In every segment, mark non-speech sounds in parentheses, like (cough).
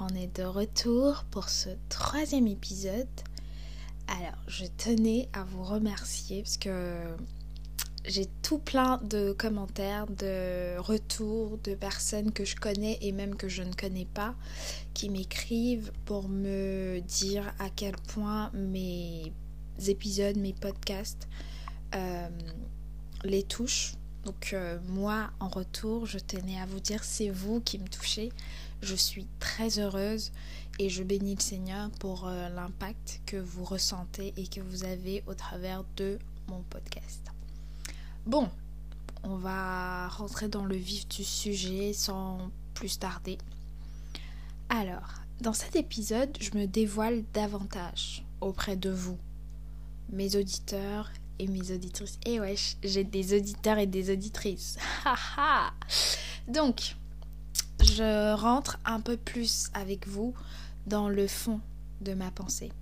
On est de retour pour ce troisième épisode. Alors, je tenais à vous remercier parce que j'ai tout plein de commentaires, de retours de personnes que je connais et même que je ne connais pas qui m'écrivent pour me dire à quel point mes épisodes, mes podcasts euh, les touchent. Donc euh, moi, en retour, je tenais à vous dire, c'est vous qui me touchez. Je suis très heureuse et je bénis le Seigneur pour euh, l'impact que vous ressentez et que vous avez au travers de mon podcast. Bon, on va rentrer dans le vif du sujet sans plus tarder. Alors, dans cet épisode, je me dévoile davantage auprès de vous, mes auditeurs et mes auditrices. Et wesh, j'ai des auditeurs et des auditrices. (laughs) Donc, je rentre un peu plus avec vous dans le fond de ma pensée.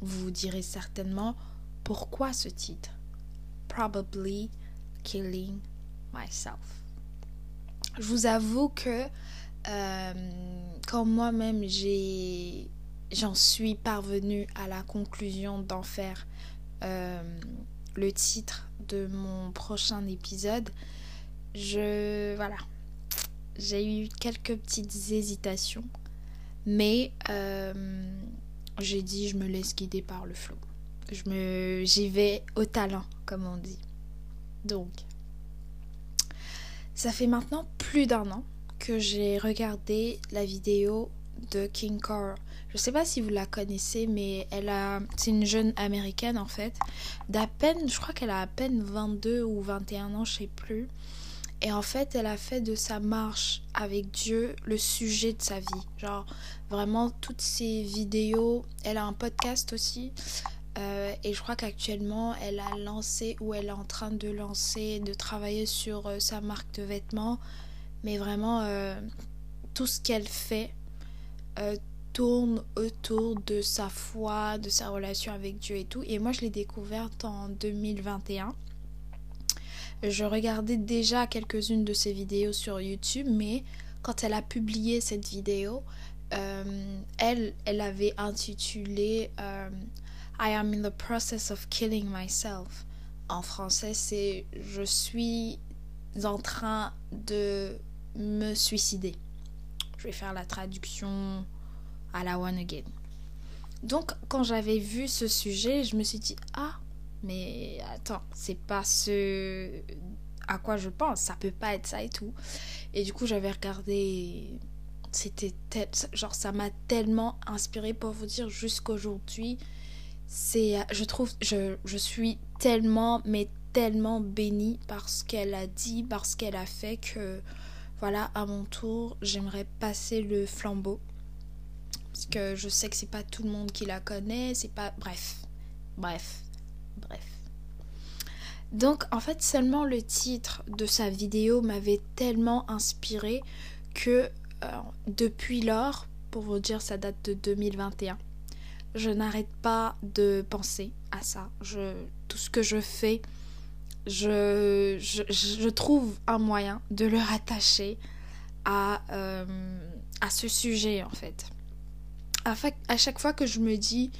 Vous direz certainement pourquoi ce titre? Probably Killing Myself. Je vous avoue que euh, quand moi-même j'ai j'en suis parvenue à la conclusion d'en faire euh, le titre de mon prochain épisode, je voilà, j'ai eu quelques petites hésitations, mais euh, j'ai dit je me laisse guider par le flot. Je j'y vais au talent, comme on dit. Donc, ça fait maintenant plus d'un an que j'ai regardé la vidéo de King Car. Je sais pas si vous la connaissez, mais elle a, c'est une jeune américaine en fait, d'à peine, je crois qu'elle a à peine 22 ou 21 ans, je sais plus. Et en fait, elle a fait de sa marche avec Dieu le sujet de sa vie. Genre, vraiment, toutes ses vidéos. Elle a un podcast aussi. Euh, et je crois qu'actuellement, elle a lancé ou elle est en train de lancer, de travailler sur euh, sa marque de vêtements. Mais vraiment, euh, tout ce qu'elle fait tourne autour de sa foi, de sa relation avec Dieu et tout. Et moi, je l'ai découverte en 2021. Je regardais déjà quelques-unes de ses vidéos sur YouTube, mais quand elle a publié cette vidéo, elle, elle avait intitulé I am in the process of killing myself. En français, c'est je suis en train de me suicider. Je vais faire la traduction à la one again. Donc, quand j'avais vu ce sujet, je me suis dit ah, mais attends, c'est pas ce à quoi je pense, ça peut pas être ça et tout. Et du coup, j'avais regardé c'était genre ça m'a tellement inspiré pour vous dire jusqu'aujourd'hui c'est je trouve je, je suis tellement mais tellement bénie par ce qu'elle a dit par ce qu'elle a fait que voilà à mon tour j'aimerais passer le flambeau. Parce que je sais que c'est pas tout le monde qui la connaît c'est pas bref bref bref donc en fait seulement le titre de sa vidéo m'avait tellement inspiré que euh, depuis lors pour vous dire ça date de 2021 je n'arrête pas de penser à ça. Tout ce que je fais, je, trouve un moyen de le rattacher à, euh, ce sujet en fait. À, chaque fois que je me dis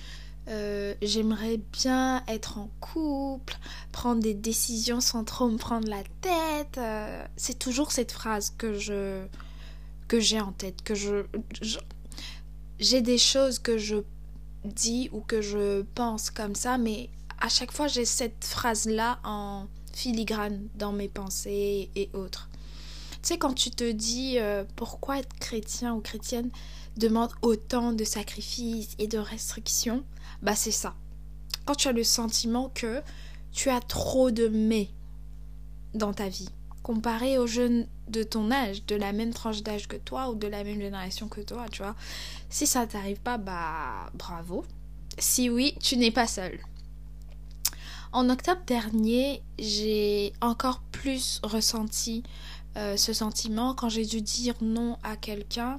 euh, j'aimerais bien être en couple, prendre des décisions sans trop me prendre la tête, euh, c'est toujours cette phrase que je que j'ai en tête, que je j'ai des choses que je dit ou que je pense comme ça, mais à chaque fois j'ai cette phrase-là en filigrane dans mes pensées et autres. Quand tu te dis euh, pourquoi être chrétien ou chrétienne demande autant de sacrifices et de restrictions, bah c'est ça. Quand tu as le sentiment que tu as trop de mais dans ta vie, comparé aux jeunes de ton âge, de la même tranche d'âge que toi ou de la même génération que toi, tu vois. Si ça t'arrive pas, bah bravo. Si oui, tu n'es pas seul. En octobre dernier, j'ai encore plus ressenti euh, ce sentiment quand j'ai dû dire non à quelqu'un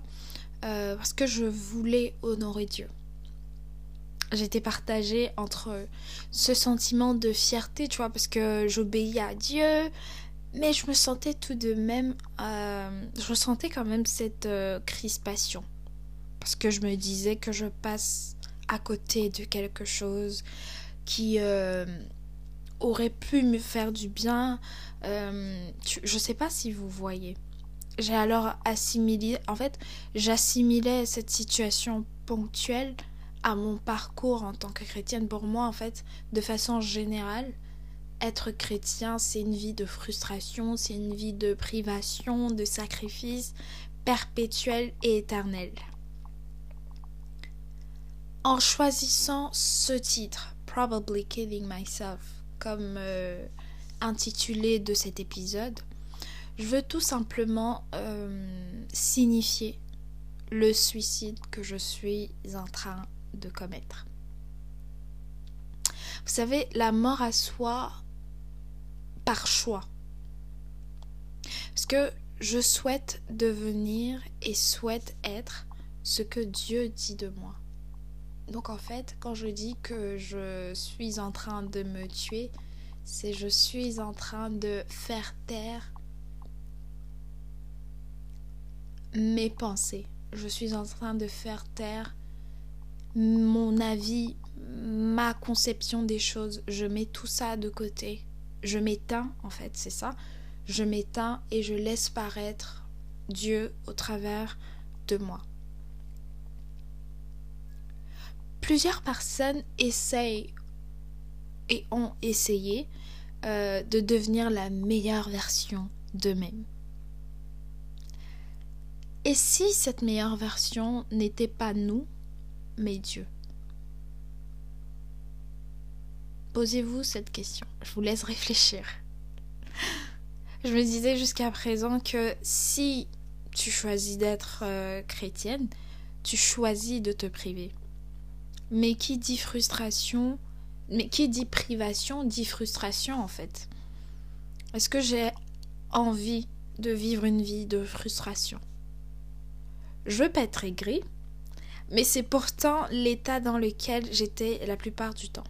euh, parce que je voulais honorer Dieu. J'étais partagée entre ce sentiment de fierté, tu vois, parce que j'obéis à Dieu, mais je me sentais tout de même, euh, je ressentais quand même cette crispation. parce que je me disais que je passe à côté de quelque chose qui aurait pu me faire du bien. Euh, je sais pas si vous voyez. J'ai alors assimilé, en fait, j'assimilais cette situation ponctuelle à mon parcours en tant que chrétienne. Pour moi, en fait, de façon générale, être chrétien, c'est une vie de frustration, c'est une vie de privation, de sacrifice perpétuel et éternel. En choisissant ce titre, Probably Killing Myself, comme euh, intitulé de cet épisode, je veux tout simplement euh, signifier le suicide que je suis en train de commettre. Vous savez, la mort à soi par choix. Parce que je souhaite devenir et souhaite être ce que Dieu dit de moi. Donc en fait, quand je dis que je suis en train de me tuer, c'est je suis en train de faire taire mes pensées. Je suis en train de faire taire mon avis, ma conception des choses. Je mets tout ça de côté. Je m'éteins, en fait, c'est ça. Je m'éteins et je laisse paraître Dieu au travers de moi. Plusieurs personnes essayent et ont essayé euh, de devenir la meilleure version d'eux-mêmes. Et si cette meilleure version n'était pas nous, mais Dieu? Posez-vous cette question. Je vous laisse réfléchir. Je me disais jusqu'à présent que si tu choisis d'être euh, chrétienne, tu choisis de te priver. Mais qui dit frustration, mais qui dit privation dit frustration en fait. Est-ce que j'ai envie de vivre une vie de frustration? Je veux pas être aigrie, mais c'est pourtant l'état dans lequel j'étais la plupart du temps.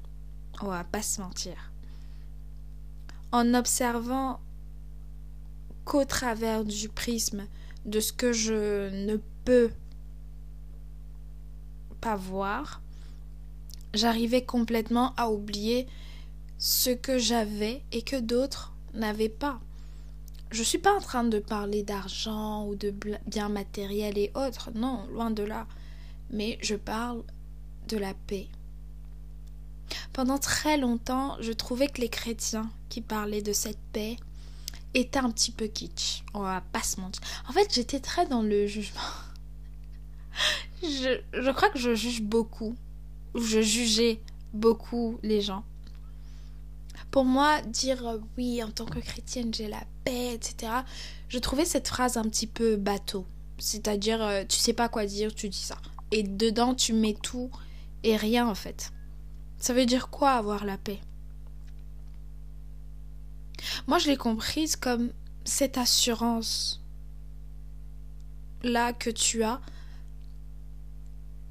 On pas se mentir. En observant qu'au travers du prisme de ce que je ne peux pas voir, j'arrivais complètement à oublier ce que j'avais et que d'autres n'avaient pas. Je ne suis pas en train de parler d'argent ou de biens matériels et autres, non, loin de là. Mais je parle de la paix. Pendant très longtemps, je trouvais que les chrétiens qui parlaient de cette paix étaient un petit peu kitsch. On va pas se mentir. En fait, j'étais très dans le jugement. (laughs) je, je crois que je juge beaucoup je jugeais beaucoup les gens. Pour moi, dire euh, oui, en tant que chrétienne, j'ai la paix, etc., je trouvais cette phrase un petit peu bateau. C'est-à-dire, euh, tu sais pas quoi dire, tu dis ça. Et dedans, tu mets tout et rien, en fait. Ça veut dire quoi avoir la paix? Moi, je l'ai comprise comme cette assurance là que tu as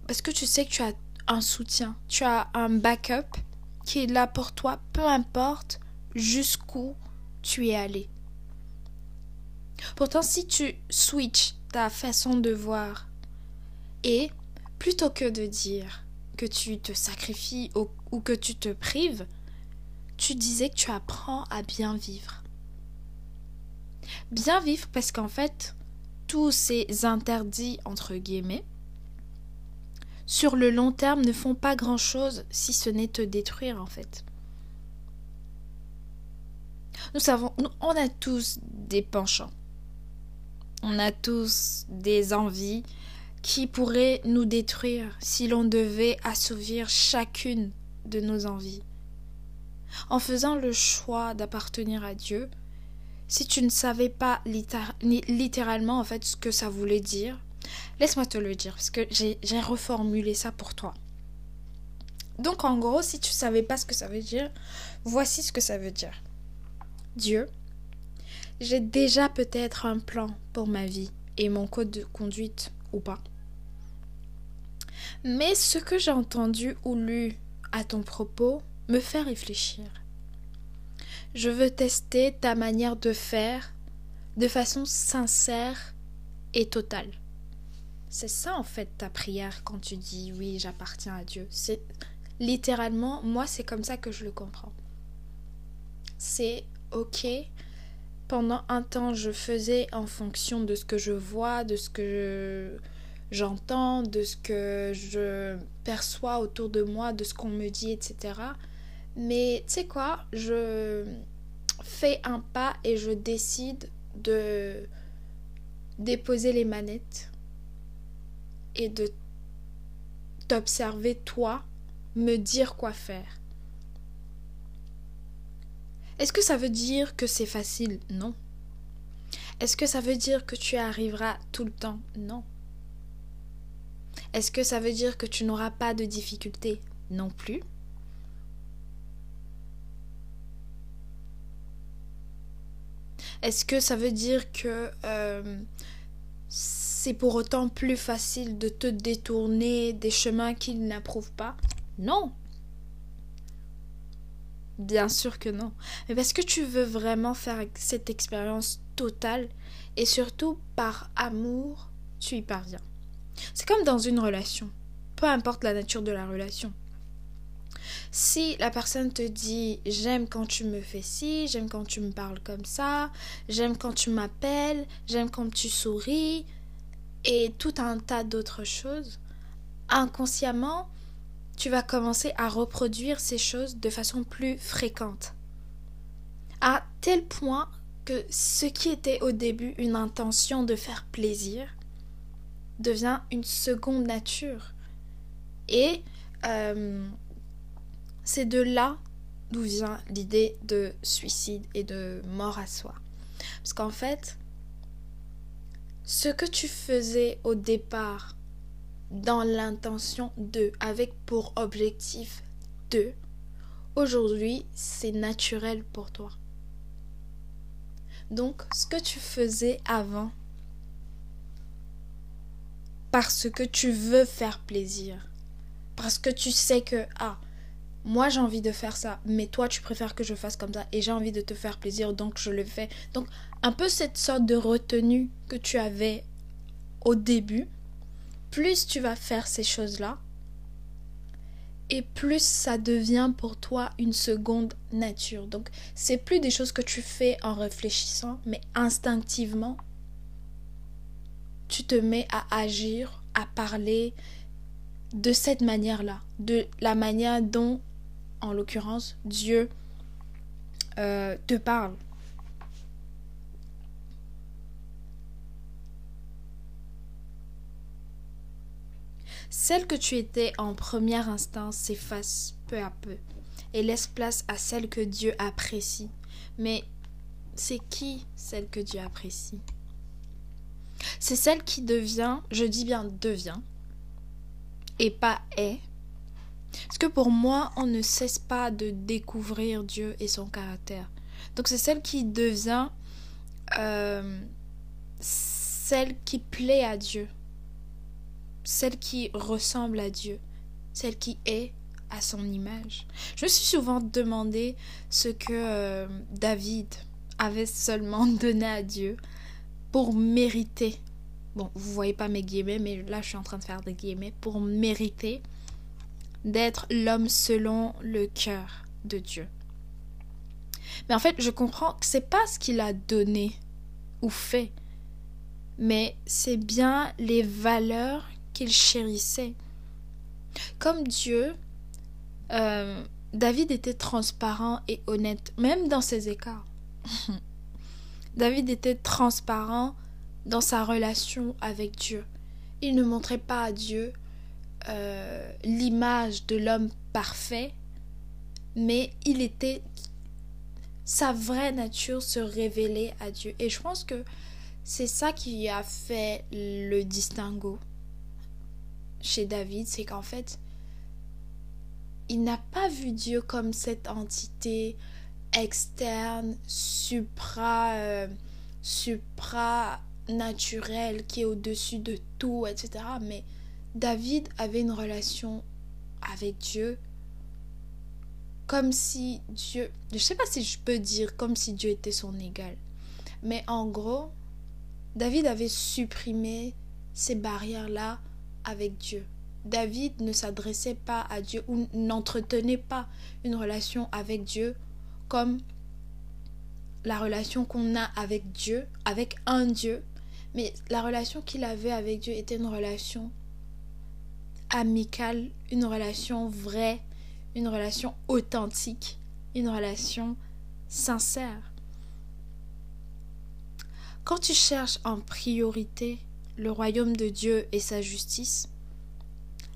parce que tu sais que tu as un soutien, tu as un backup qui est là pour toi, peu importe jusqu'où tu es allé. Pourtant, si tu switches ta façon de voir et plutôt que de dire que tu te sacrifies ou, que tu te prives, tu disais que tu apprends à bien vivre. Bien vivre parce qu'en fait, tous ces interdits, entre guillemets, sur le long terme ne font pas grand-chose si ce n'est te détruire en fait. Nous savons, on a tous des penchants. On a tous des envies qui pourraient nous détruire si l'on devait assouvir chacune de nos envies. En faisant le choix d'appartenir à Dieu, si tu ne savais pas littéralement en fait ce que ça voulait dire, Laisse-moi te le dire, parce que j'ai reformulé ça pour toi. Donc en gros, si tu ne savais pas ce que ça veut dire, voici ce que ça veut dire. Dieu, j'ai déjà peut-être un plan pour ma vie et mon code de conduite ou pas. Mais ce que j'ai entendu ou lu à ton propos me fait réfléchir. Je veux tester ta manière de faire de façon sincère et totale. C'est ça en fait ta prière quand tu dis oui, j'appartiens à Dieu. C'est littéralement, moi c'est comme ça que je le comprends. C'est ok, pendant un temps je faisais en fonction de ce que je vois, de ce que j'entends, de ce que je perçois autour de moi, de ce qu'on me dit, etc. Mais tu sais quoi, je fais un pas et je décide de déposer les manettes et de t'observer toi, me dire quoi faire. Est-ce que ça veut dire que c'est facile? Non. Est-ce que ça veut dire que tu arriveras tout le temps? Non. Est-ce que ça veut dire que tu n'auras pas de difficultés? Non plus. Est-ce que ça veut dire que euh, c'est pour autant plus facile de te détourner des chemins qu'ils n'approuvent pas Non. Bien sûr que non. Mais parce que tu veux vraiment faire cette expérience totale et surtout par amour, tu y parviens. C'est comme dans une relation, peu importe la nature de la relation. Si la personne te dit j'aime quand tu me fais ci, j'aime quand tu me parles comme ça, j'aime quand tu m'appelles, j'aime quand tu souris, et tout un tas d'autres choses, inconsciemment, tu vas commencer à reproduire ces choses de façon plus fréquente. À tel point que ce qui était au début une intention de faire plaisir devient une seconde nature. Et euh, c'est de là d'où vient l'idée de suicide et de mort à soi. Parce qu'en fait, ce que tu faisais au départ dans l'intention de, avec pour objectif de, aujourd'hui, c'est naturel pour toi. Donc, ce que tu faisais avant, parce que tu veux faire plaisir, parce que tu sais que, ah, moi j'ai envie de faire ça, mais toi tu préfères que je fasse comme ça et j'ai envie de te faire plaisir, donc je le fais. Donc un peu cette sorte de retenue que tu avais au début, plus tu vas faire ces choses-là, et plus ça devient pour toi une seconde nature. Donc c'est plus des choses que tu fais en réfléchissant, mais instinctivement, tu te mets à agir, à parler de cette manière-là, de la manière dont en l'occurrence, Dieu euh, te parle. Celle que tu étais en première instance s'efface peu à peu et laisse place à celle que Dieu apprécie. Mais c'est qui celle que Dieu apprécie? C'est celle qui devient, je dis bien devient, et pas est, parce que pour moi, on ne cesse pas de découvrir Dieu et son caractère. Donc c'est celle qui devient euh, celle qui plaît à Dieu, celle qui ressemble à Dieu, celle qui est à son image. Je me suis souvent demandé ce que euh, David avait seulement (laughs) donné à Dieu pour mériter. Bon, vous voyez pas mes guillemets, mais là je suis en train de faire des guillemets pour mériter d'être l'homme selon le cœur de Dieu. Mais en fait, je comprends que c'est pas ce qu'il a donné ou fait, mais c'est bien les valeurs chérissait. Comme Dieu, euh, David était transparent et honnête, même dans ses écarts. (laughs) David était transparent dans sa relation avec Dieu. Il ne montrait pas à Dieu euh, l'image de l'homme parfait, mais il était sa vraie nature se révélait à Dieu. Et je pense que c'est ça qui a fait le distinguo chez David, c'est qu'en fait, il n'a pas vu Dieu comme cette entité externe, supra, euh, naturelle qui est au-dessus de tout, etc. Mais David avait une relation avec Dieu comme si Dieu, je sais pas si je peux dire comme si Dieu était son égal, mais en gros, David avait supprimé ces barrières-là avec Dieu. David ne s'adressait pas à Dieu ou n'entretenait pas une relation avec Dieu comme la relation qu'on a avec Dieu, avec un Dieu, mais la relation qu'il avait avec Dieu était une relation amicale, une relation vraie, une relation authentique, une relation sincère. Quand tu cherches en priorité le royaume de Dieu et sa justice,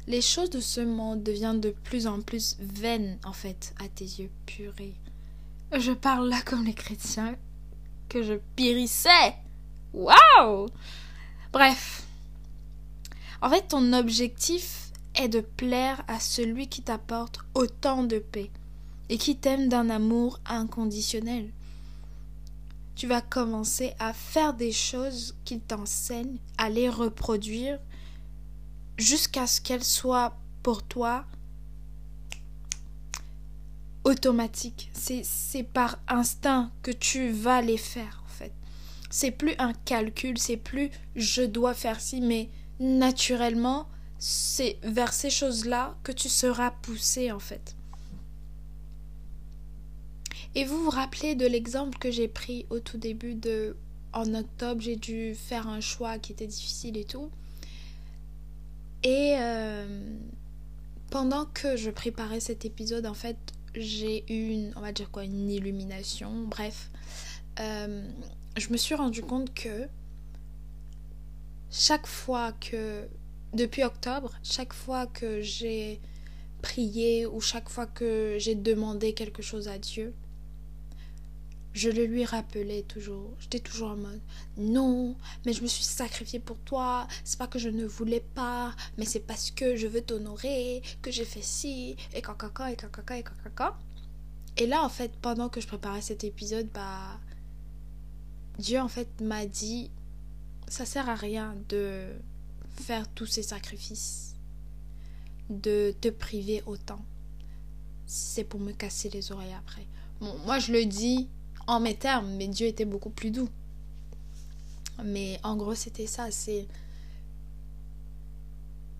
les choses de ce monde deviennent de plus en plus vaines en fait à tes yeux purés. Je parle là comme les chrétiens que je périssais. Waouh Bref. En fait, ton objectif est de plaire à celui qui t'apporte autant de paix et qui t'aime d'un amour inconditionnel. Tu vas commencer à faire des choses qu'il t'enseigne, à les reproduire jusqu'à ce qu'elles soient pour toi automatiques. C'est par instinct que tu vas les faire en fait. C'est plus un calcul, c'est plus je dois faire ci, mais naturellement, c'est vers ces choses-là que tu seras poussé en fait. Et vous vous rappelez de l'exemple que j'ai pris au tout début de en octobre, j'ai dû faire un choix qui était difficile et tout. Et euh, pendant que je préparais cet épisode, en fait, j'ai eu une, on va dire quoi, une illumination. Bref, euh, je me suis rendu compte que chaque fois que, depuis octobre, chaque fois que j'ai prié ou chaque fois que j'ai demandé quelque chose à Dieu, je le lui rappelais toujours. J'étais toujours en mode non, mais je me suis sacrifiée pour toi. C'est pas que je ne voulais pas, mais c'est parce que je veux t'honorer que j'ai fait ci et caca caca et caca. Et là, en fait, pendant que je préparais cet épisode, bah Dieu en fait m'a dit ça sert à rien de faire tous ces sacrifices, de te priver autant. C'est pour me casser les oreilles après. Bon, moi je le dis en mes termes, mais Dieu était beaucoup plus doux. Mais en gros, c'était ça, c'est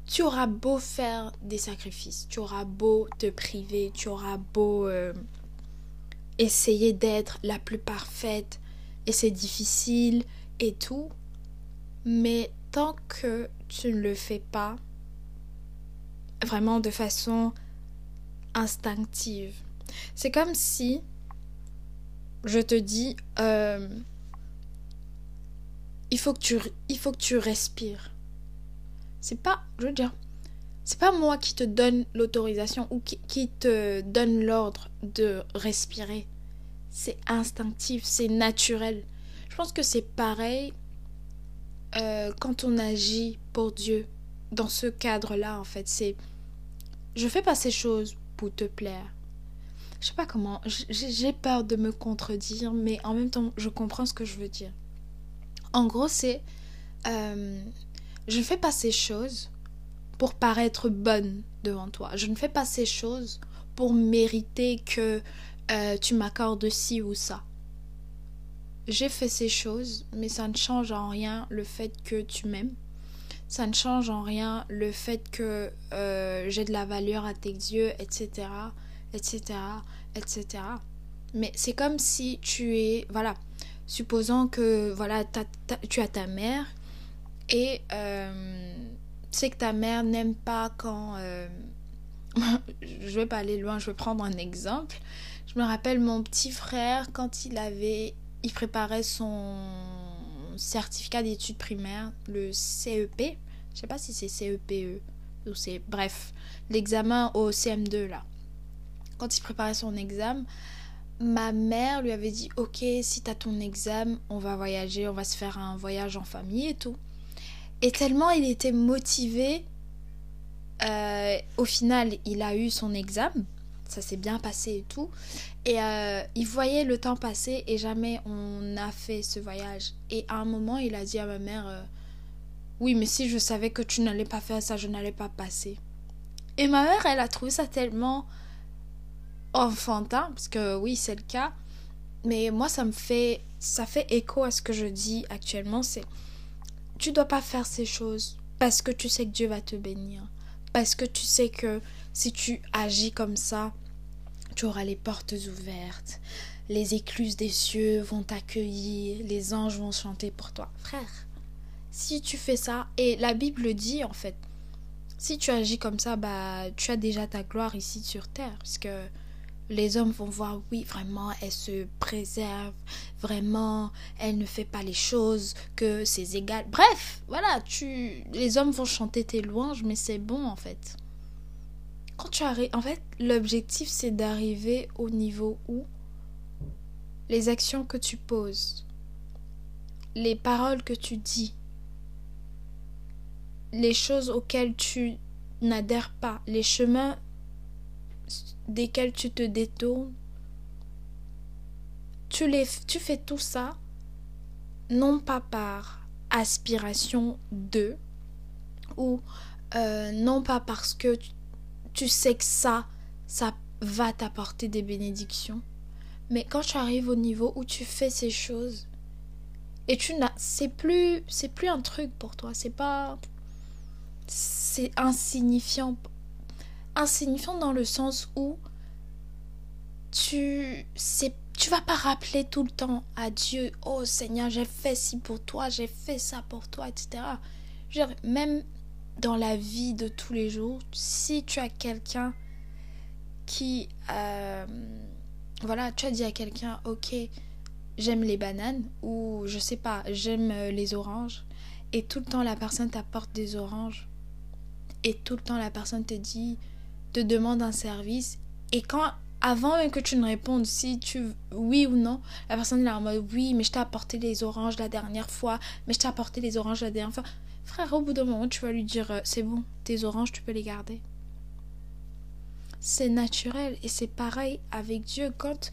tu auras beau faire des sacrifices, tu auras beau te priver, tu auras beau euh, essayer d'être la plus parfaite, et c'est difficile et tout, mais tant que tu ne le fais pas vraiment de façon instinctive, c'est comme si je te dis, euh, il, faut que tu, il faut que tu respires. C'est pas, je veux dire, c'est pas moi qui te donne l'autorisation ou qui, te donne l'ordre de respirer. C'est instinctif, c'est naturel. Je pense que c'est pareil euh, quand on agit pour Dieu. Dans ce cadre-là, en fait, c'est je fais pas ces choses pour te plaire je sais pas comment, j'ai peur de me contredire, mais en même temps, je comprends ce que je veux dire. En gros, c'est, euh, je ne fais pas ces choses pour paraître bonne devant toi. Je ne fais pas ces choses pour mériter que euh, tu m'accordes ci ou ça. J'ai fait ces choses, mais ça ne change en rien le fait que tu m'aimes. Ça ne change en rien le fait que euh, j'ai de la valeur à tes yeux, etc etc., etc. Mais c'est comme si tu es, voilà, supposons que, voilà, tu as ta mère et euh, sais que ta mère n'aime pas quand... Euh, (laughs) je vais pas aller loin, je vais prendre un exemple. Je me rappelle mon petit frère quand il avait, il préparait son certificat d'études primaires, le CEP. Je sais pas si c'est CEPE e ou c'est bref, l'examen au CM2 là quand il préparait son examen, ma mère lui avait dit Ok, si t'as ton examen, on va voyager, on va se faire un voyage en famille et tout. Et tellement il était motivé, euh, au final, il a eu son examen, ça s'est bien passé et tout. Et euh, il voyait le temps passer et jamais on a fait ce voyage. Et à un moment, il a dit à ma mère euh, Oui, mais si je savais que tu n'allais pas faire ça, je n'allais pas passer. Et ma mère, elle a trouvé ça tellement enfantin, parce que oui, c'est le cas. Mais moi, ça me fait, ça fait écho à ce que je dis actuellement. C'est tu dois pas faire ces choses parce que tu sais que Dieu va te bénir. Parce que tu sais que si tu agis comme ça, tu auras les portes ouvertes. Les écluses des cieux vont t'accueillir, les anges vont chanter pour toi. Frère, si tu fais ça, et la Bible dit en fait, si tu agis comme ça, bah tu as déjà ta gloire ici sur terre. Parce que les hommes vont voir, oui, vraiment, elle se préserve, vraiment, elle ne fait pas les choses que c'est égal. Bref, voilà, tu, les hommes vont chanter tes louanges, mais c'est bon en fait. Quand tu arrives, en fait, l'objectif c'est d'arriver au niveau où les actions que tu poses, les paroles que tu dis, les choses auxquelles tu n'adhères pas, les chemins desquels tu te détournes, tu, les, tu fais tout ça non pas par aspiration de, ou euh, non pas parce que tu, sais que ça, ça va t'apporter des bénédictions, mais quand tu arrives au niveau où tu fais ces choses, et tu n'as, c'est plus, c'est plus un truc pour toi, c'est pas, c'est insignifiant insignifiant dans le sens où tu sais tu vas pas rappeler tout le temps à Dieu oh Seigneur j'ai fait ci pour toi j'ai fait ça pour toi etc même dans la vie de tous les jours si tu as quelqu'un qui euh, voilà tu as dit à quelqu'un ok j'aime les bananes ou je sais pas j'aime les oranges et tout le temps la personne t'apporte des oranges et tout le temps la personne te dit te demande un service et quand avant même que tu ne répondes si tu oui ou non, la personne est en mode oui, mais je t'ai apporté les oranges la dernière fois, mais je t'ai apporté les oranges la dernière fois. Frère, au bout d'un moment, tu vas lui dire euh, c'est bon, tes oranges, tu peux les garder. C'est naturel et c'est pareil avec Dieu quand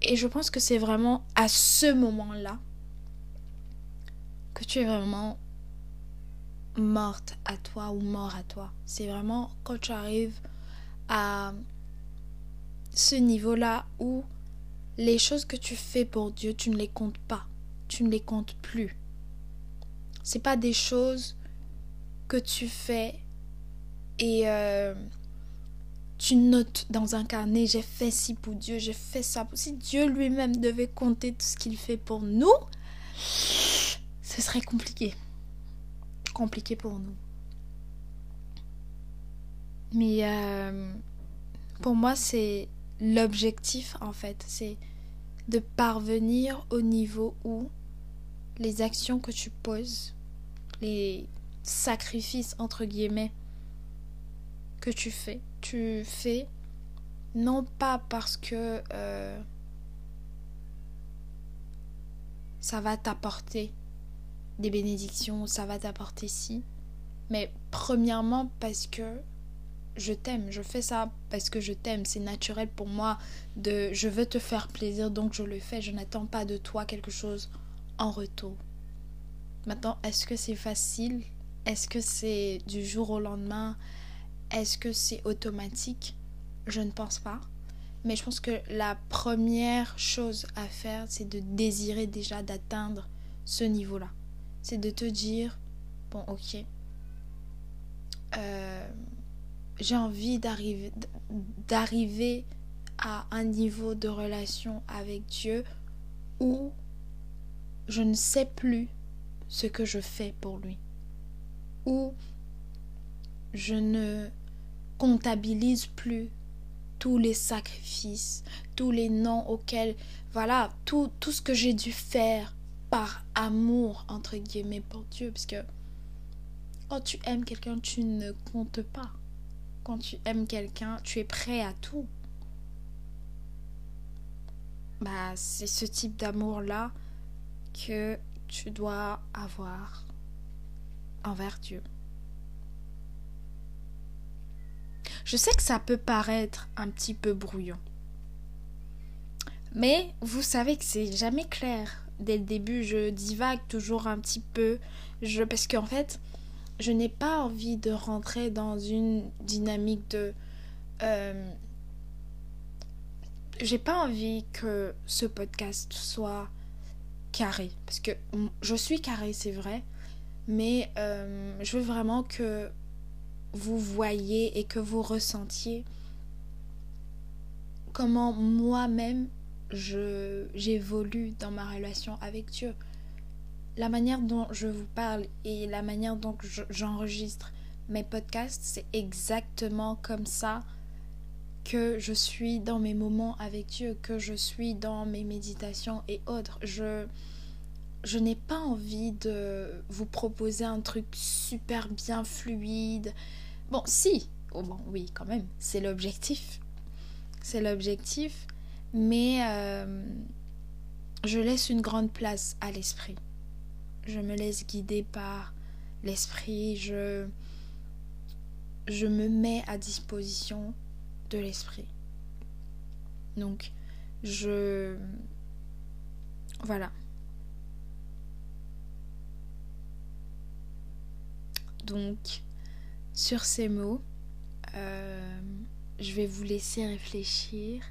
et je pense que c'est vraiment à ce moment-là que tu es vraiment morte à toi ou mort à toi. C'est vraiment quand tu arrives à ce niveau-là où les choses que tu fais pour Dieu, tu ne les comptes pas. Tu ne les comptes plus. C'est pas des choses que tu fais et euh, tu notes dans un carnet j'ai fait ci pour Dieu, j'ai fait ça. Si Dieu lui-même devait compter tout ce qu'il fait pour nous, ce serait compliqué compliqué pour nous. Mais euh, pour moi, c'est l'objectif en fait, c'est de parvenir au niveau où les actions que tu poses, les sacrifices entre guillemets que tu fais, tu fais non pas parce que euh, ça va t'apporter des bénédictions, ça va t'apporter ci. Mais premièrement parce que je t'aime, je fais ça parce que je t'aime, c'est naturel pour moi de je veux te faire plaisir donc je le fais, je n'attends pas de toi quelque chose en retour. Maintenant, est-ce que c'est facile? Est-ce que c'est du jour au lendemain? Est-ce que c'est automatique? Je ne pense pas. Mais je pense que la première chose à faire, c'est de désirer déjà d'atteindre ce niveau-là c'est de te dire, bon ok, euh, j'ai envie d'arriver, à un niveau de relation avec Dieu où je ne sais plus ce que je fais pour lui. Où je ne comptabilise plus tous les sacrifices, tous les noms auxquels, voilà, tout ce que j'ai dû faire par amour, entre guillemets, pour Dieu. Parce que quand tu aimes quelqu'un, tu ne comptes pas. Quand tu aimes quelqu'un, tu es prêt à tout. Bah, c'est ce type d'amour-là que tu dois avoir envers Dieu. Je sais que ça peut paraître un petit peu brouillon. Mais vous savez que c'est jamais clair dès le début, je divague toujours un petit peu. Je, parce qu'en fait, je n'ai pas envie de rentrer dans une dynamique de. Euh, j'ai pas envie que ce podcast soit carré. Parce que je suis carré, c'est vrai. Mais euh, je veux vraiment que vous voyez et que vous ressentiez comment moi-même j'évolue dans ma relation avec Dieu. La manière dont je vous parle et la manière dont j'enregistre mes podcasts, c'est exactement comme ça que je suis dans mes moments avec Dieu, que je suis dans mes méditations et autres. Je, je n'ai pas envie de vous proposer un truc super bien fluide. Bon, si, oh bon, oui, quand même, c'est l'objectif. C'est l'objectif, mais euh, je laisse une grande place à l'esprit. Je me laisse guider par l'esprit, je, me mets à disposition de l'esprit. Donc, je... Voilà. Donc, sur ces mots, euh, je vais vous laisser réfléchir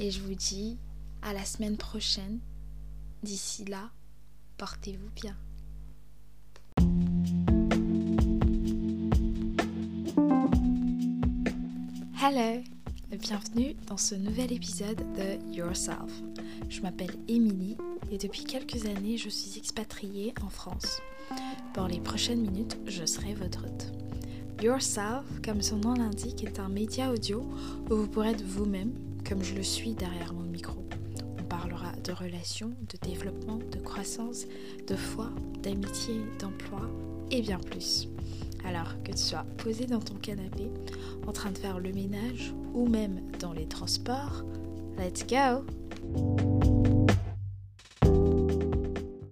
et je vous dis à la semaine prochaine. D'ici là, portez-vous bien. Hello Bienvenue dans ce nouvel épisode de Yourself. Je m'appelle Émilie et depuis quelques années je suis expatriée en France. Pour les prochaines minutes, je serai votre hôte. Yourself, comme son nom l'indique, est un média audio où vous pourrez être vous-même, comme je le suis derrière mon micro. On parlera de relations, de développement, de croissance, de foi, d'amitié, d'emploi et bien plus. Alors que tu sois posé dans ton canapé, en train de faire le ménage ou même dans les transports, let's go!